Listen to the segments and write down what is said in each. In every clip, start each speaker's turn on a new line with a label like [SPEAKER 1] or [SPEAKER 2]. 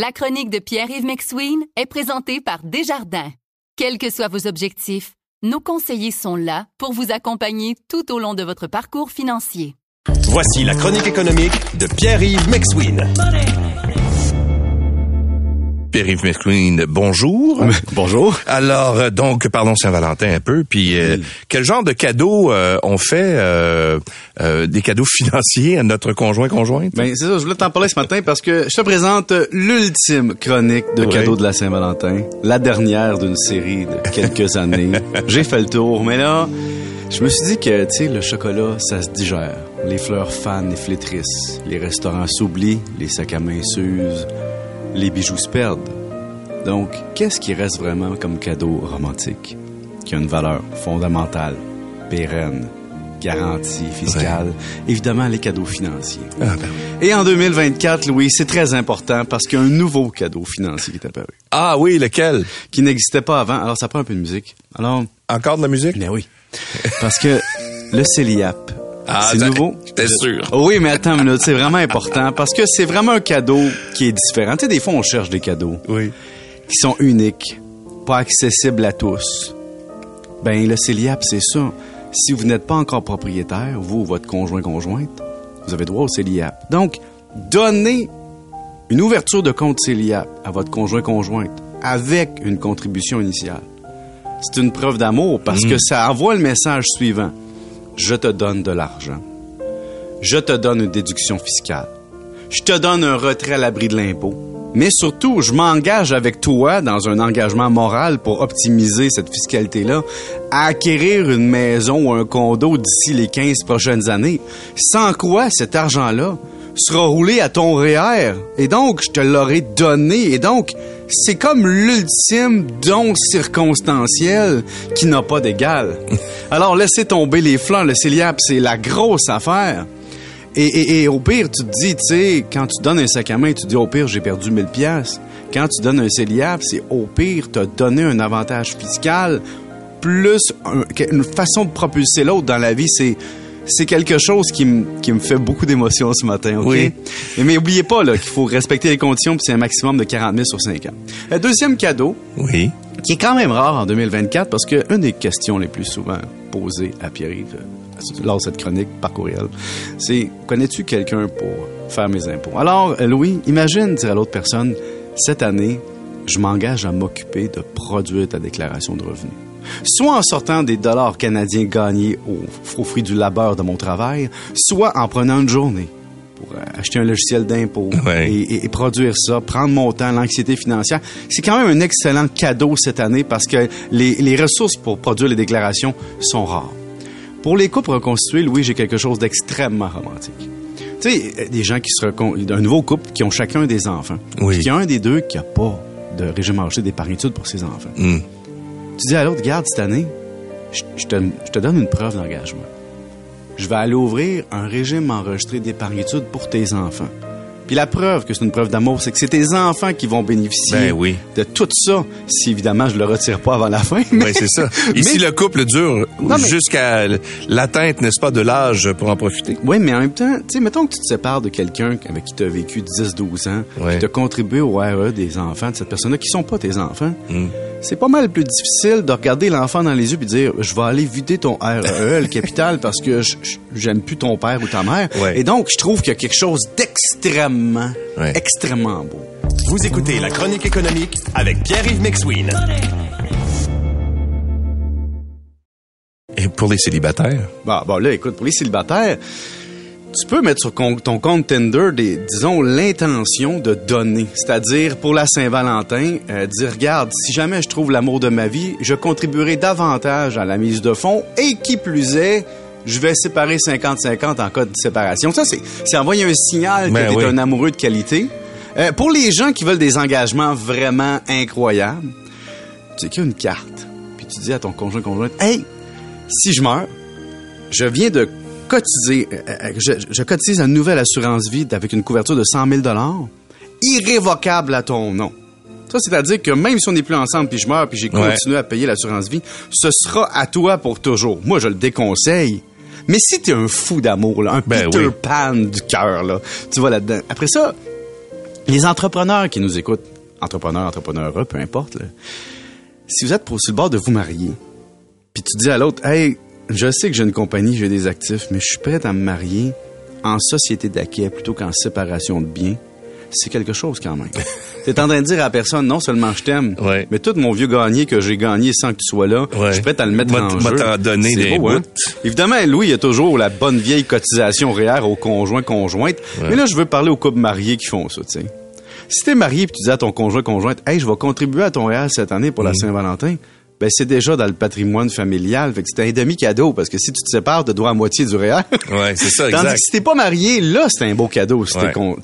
[SPEAKER 1] La chronique de Pierre-Yves McSween est présentée par Desjardins. Quels que soient vos objectifs, nos conseillers sont là pour vous accompagner tout au long de votre parcours financier.
[SPEAKER 2] Voici la chronique économique de Pierre-Yves McSween.
[SPEAKER 3] Pierre-Yves McQueen, bonjour.
[SPEAKER 4] Bonjour.
[SPEAKER 3] Alors, euh, donc, parlons Saint-Valentin un peu. Puis, euh, quel genre de cadeaux euh, on fait, euh, des cadeaux financiers à notre conjoint conjointe?
[SPEAKER 4] Ben c'est ça, je voulais t'en parler ce matin parce que je te présente l'ultime chronique de cadeaux de la Saint-Valentin, la dernière d'une série de quelques années. J'ai fait le tour, mais là, je me suis dit que tu sais le chocolat, ça se digère. Les fleurs fanent et flétrissent, les restaurants s'oublient, les sacs à main s'usent, les bijoux se perdent. Donc, qu'est-ce qui reste vraiment comme cadeau romantique qui a une valeur fondamentale, pérenne, garantie fiscale, évidemment les cadeaux financiers.
[SPEAKER 3] Ah, ben oui.
[SPEAKER 4] Et en 2024, Louis, c'est très important parce qu'il y a un nouveau cadeau financier qui est apparu,
[SPEAKER 3] Ah oui, lequel?
[SPEAKER 4] Qui n'existait pas avant. Alors, ça prend un peu de musique. Alors,
[SPEAKER 3] Encore de la musique?
[SPEAKER 4] Mais oui. Parce que le CELIAP,
[SPEAKER 3] Ah,
[SPEAKER 4] c'est nouveau?
[SPEAKER 3] j'étais sûr.
[SPEAKER 4] Oh Oui, mais attends une minute, c'est vraiment important parce que c'est vraiment un cadeau qui est différent. Tu sais, des fois, on cherche des cadeaux
[SPEAKER 3] Oui.
[SPEAKER 4] qui sont uniques, pas accessibles à tous. Ben, le CELIAP, c'est ça. Si vous n'êtes pas encore propriétaire, vous ou votre conjoint-conjointe, vous avez droit au CELIAP. Donc, donnez une ouverture de compte CELIAP à votre conjoint-conjointe avec une contribution initiale. C'est une preuve d'amour parce que ça envoie le message suivant. Je te donne de l'argent. Je te donne une déduction fiscale. Je te donne un retrait à l'abri de l'impôt. Mais surtout, je m'engage avec toi dans un engagement moral pour optimiser cette fiscalité-là, à acquérir une maison ou un condo d'ici les 15 prochaines années. Sans quoi cet argent-là sera roulé à ton REER. Et donc, je te l'aurai donné. Et donc, c'est comme l'ultime don circonstanciel qui n'a pas d'égal. Alors, laissez tomber les flancs. Le CELIAP, c'est la grosse affaire. Et, et- et au pire, tu te dis, tu sais, quand tu donnes un sac à main, tu te dis, au pire, j'ai perdu 1000 pièces. Quand tu donnes un CELIAP, c'est au pire, t'as donné un avantage fiscal plus un- une façon de propulser l'autre dans la vie. C'est c'est quelque chose qui me qui me fait beaucoup d'émotion ce matin, OK?
[SPEAKER 3] Oui.
[SPEAKER 4] Et mais oubliez pas là qu'il faut respecter les conditions, puis c'est un maximum de 40 000 sur 5 ans. Euh, deuxième cadeau,
[SPEAKER 3] Oui.
[SPEAKER 4] qui est quand même rare en 2024 parce que une des questions les plus souvent posées à Pierre-Yves euh, lors de cette chronique par courriel, c'est connais-tu quelqu'un pour faire mes impôts? Alors, euh, Louis, imagine dire à l'autre personne, cette année, je m'engage à m'occuper de produire ta déclaration de revenus. Soit en sortant des dollars canadiens gagnés au, au fruit du labeur de mon travail, soit en prenant une journée pour euh, acheter un logiciel d'impôt
[SPEAKER 3] Ouais.
[SPEAKER 4] et, et- et produire ça, prendre mon temps, l'anxiété financière. C'est quand même un excellent cadeau cette année parce que les, les ressources pour produire les déclarations sont rares. Pour les couples reconstitués, Louis, j'ai quelque chose d'extrêmement romantique. Tu sais, euh, des gens qui se recon... un nouveau couple qui ont chacun des enfants.
[SPEAKER 3] Oui.
[SPEAKER 4] Puis qu'il y a un des deux qui a pas de régime enregistré d'épargne-études pour ses enfants.
[SPEAKER 3] Hmm.
[SPEAKER 4] Tu dis à l'autre, garde, cette année, je, je te, je te donne une preuve d'engagement. Je vais aller ouvrir un régime enregistré d'épargne-études pour tes enfants. Puis la preuve que c'est une preuve d'amour, c'est que c'est tes enfants qui vont bénéficier
[SPEAKER 3] Ben oui.
[SPEAKER 4] de tout ça, si évidemment je le retire pas avant la fin. Mais,
[SPEAKER 3] Oui, c'est ça.
[SPEAKER 4] Mais-
[SPEAKER 3] Ici, le couple dure
[SPEAKER 4] mais-
[SPEAKER 3] jusqu'à l'atteinte, n'est-ce pas, de l'âge pour en profiter?
[SPEAKER 4] Oui, mais en même temps, tu sais, mettons que tu te sépares de quelqu'un avec qui tu as vécu 10-12 ans,
[SPEAKER 3] Ouais.
[SPEAKER 4] qui t'a contribué au RE des enfants de cette personne-là, qui sont pas tes enfants.
[SPEAKER 3] Hmm.
[SPEAKER 4] C'est pas mal plus difficile de regarder l'enfant dans les yeux et dire je vais aller vider ton REE, le capital, parce que j'aime plus ton père ou ta mère.
[SPEAKER 3] Ouais.
[SPEAKER 4] Et donc, je trouve qu'il y a quelque chose d'extrêmement,
[SPEAKER 3] Ouais.
[SPEAKER 4] extrêmement beau.
[SPEAKER 2] Vous écoutez la chronique économique avec Pierre-Yves McSween.
[SPEAKER 3] Et pour les célibataires?
[SPEAKER 4] Bon, bon, là, écoute, pour les célibataires, tu peux mettre sur ton compte Tinder, des, disons, l'intention de donner. C'est-à-dire, pour la Saint-Valentin, euh, dire, regarde, si jamais je trouve l'amour de ma vie, je contribuerai davantage à la mise de fonds et qui plus est, je vais séparer 50-50 en cas de séparation. Ça, c'est, envoyer un signal que
[SPEAKER 3] Ben oui.
[SPEAKER 4] un amoureux de qualité. Euh, pour les gens qui veulent des engagements vraiment incroyables, tu écris une carte, puis tu dis à ton conjoint conjointe, hey, si je meurs, je viens de cotiser, euh, euh, je, je cotise une nouvelle assurance vie avec une couverture de 100 000 irrévocable à ton nom. Ça, c'est-à-dire que même si on n'est plus ensemble, puis je meurs, puis j'ai
[SPEAKER 3] Ouais.
[SPEAKER 4] continué à payer l'assurance vie, ce sera à toi pour toujours. Moi, je le déconseille. Mais si t'es un fou d'amour, là, un
[SPEAKER 3] Ben
[SPEAKER 4] Peter
[SPEAKER 3] oui.
[SPEAKER 4] Pan du cœur, là, tu vas là-dedans. Après ça, Les entrepreneurs qui nous écoutent, entrepreneurs, entrepreneurs, peu importe, là, si vous êtes pour, sur le bord de vous marier, puis tu dis à l'autre, hey, je sais que j'ai une compagnie, j'ai des actifs, mais je suis prêt à me marier en société d'acquis plutôt qu'en séparation de biens, c'est quelque chose quand même. T'es en train de dire à la personne, non seulement je t'aime,
[SPEAKER 3] Ouais.
[SPEAKER 4] mais tout mon vieux gagné que j'ai gagné sans que tu sois là,
[SPEAKER 3] Ouais.
[SPEAKER 4] je suis prêt à le mettre
[SPEAKER 3] M'a-
[SPEAKER 4] en jeu.
[SPEAKER 3] t'en
[SPEAKER 4] C'est
[SPEAKER 3] des
[SPEAKER 4] beau, hein? Évidemment, Louis, il y a toujours la bonne vieille cotisation REER au conjoint conjointe. Mais là, je veux parler aux couples mariés qui font ça, tu sais. Si t'es marié puis tu dis à ton conjoint conjointe, hey, je vais contribuer à ton REER cette année pour la Saint-Valentin. Ben, c'est déjà dans le patrimoine familial. Fait que c'est un demi-cadeau parce que si tu te sépares, tu dois à moitié du.
[SPEAKER 3] Ouais, c'est ça,
[SPEAKER 4] Tandis
[SPEAKER 3] exact.
[SPEAKER 4] que si t'es pas marié, là, c'est un beau cadeau. Si
[SPEAKER 3] Ouais.
[SPEAKER 4] con-.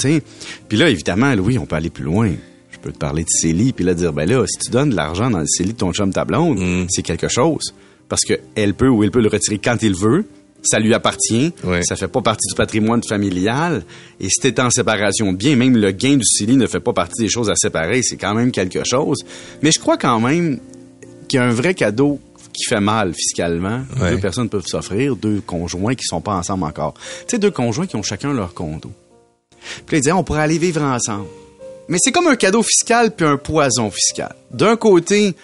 [SPEAKER 4] Puis là, évidemment, Louis, on peut aller plus loin. Je peux te parler de CELI, puis là, dire, ben là, si tu donnes de l'argent dans le CELI de ton chum ta blonde,
[SPEAKER 3] Mm.
[SPEAKER 4] c'est quelque chose. Parce que elle peut ou il peut le retirer quand il veut. Ça lui appartient.
[SPEAKER 3] Ouais.
[SPEAKER 4] Ça fait pas partie du patrimoine familial. Et si t'es en séparation de biens, même le gain du CELI ne fait pas partie des choses à séparer. C'est quand même quelque chose. Mais je crois quand même qu'il y a un vrai cadeau qui fait mal fiscalement.
[SPEAKER 3] Ouais.
[SPEAKER 4] Deux personnes peuvent s'offrir, deux conjoints qui sont pas ensemble encore. Tu sais, deux conjoints qui ont chacun leur condo. Puis là, ils disaient, on pourrait aller vivre ensemble. Mais c'est comme un cadeau fiscal puis un poison fiscal. D'un côté,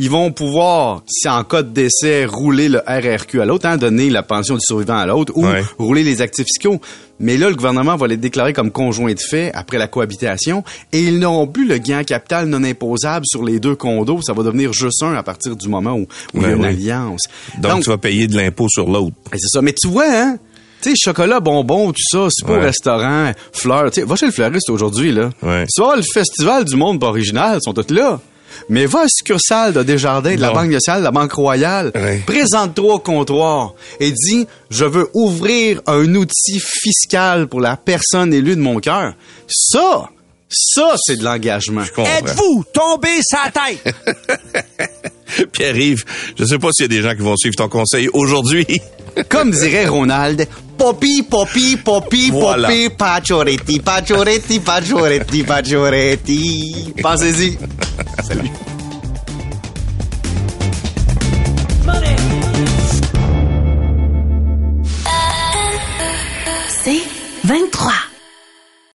[SPEAKER 4] ils vont pouvoir, si en cas de décès, rouler le RRQ à l'autre, hein, donner la pension du survivant à l'autre, ou
[SPEAKER 3] Ouais.
[SPEAKER 4] rouler les actifs fiscaux. Mais là, le gouvernement va les déclarer comme conjoints de fait après la cohabitation et ils n'auront plus le gain en capital non imposable sur les deux condos. Ça va devenir juste un à partir du moment où, où il y a une
[SPEAKER 3] oui.
[SPEAKER 4] alliance.
[SPEAKER 3] Donc, tu vas payer de l'impôt sur l'autre.
[SPEAKER 4] Ben, c'est ça. Mais tu vois, hein? Tu sais, chocolat, bonbon, tout ça, c'est
[SPEAKER 3] Ouais.
[SPEAKER 4] restaurant, fleurs. Tu sais, va chez le fleuriste aujourd'hui, là.
[SPEAKER 3] Ouais.
[SPEAKER 4] Tu le festival du monde pas original, ils sont tous là. Mais va à la succursale de Desjardins, de la. Banque nationale, de la Banque Royale. Présente-toi au comptoir et dis, je veux ouvrir un outil fiscal pour la personne élue de mon cœur. Ça, ça, c'est de l'engagement.
[SPEAKER 5] Êtes-vous tombé sa tête?
[SPEAKER 3] Pierre-Yves, je sais pas s'il y a des gens qui vont suivre ton conseil aujourd'hui.
[SPEAKER 4] Comme dirait Ronald, Poppy, Poppy, Poppy,
[SPEAKER 3] Voilà.
[SPEAKER 4] Poppy, Pacioretti, Pacioretti, Pacioretti, Pacioretti. Pensez-y. Marcela.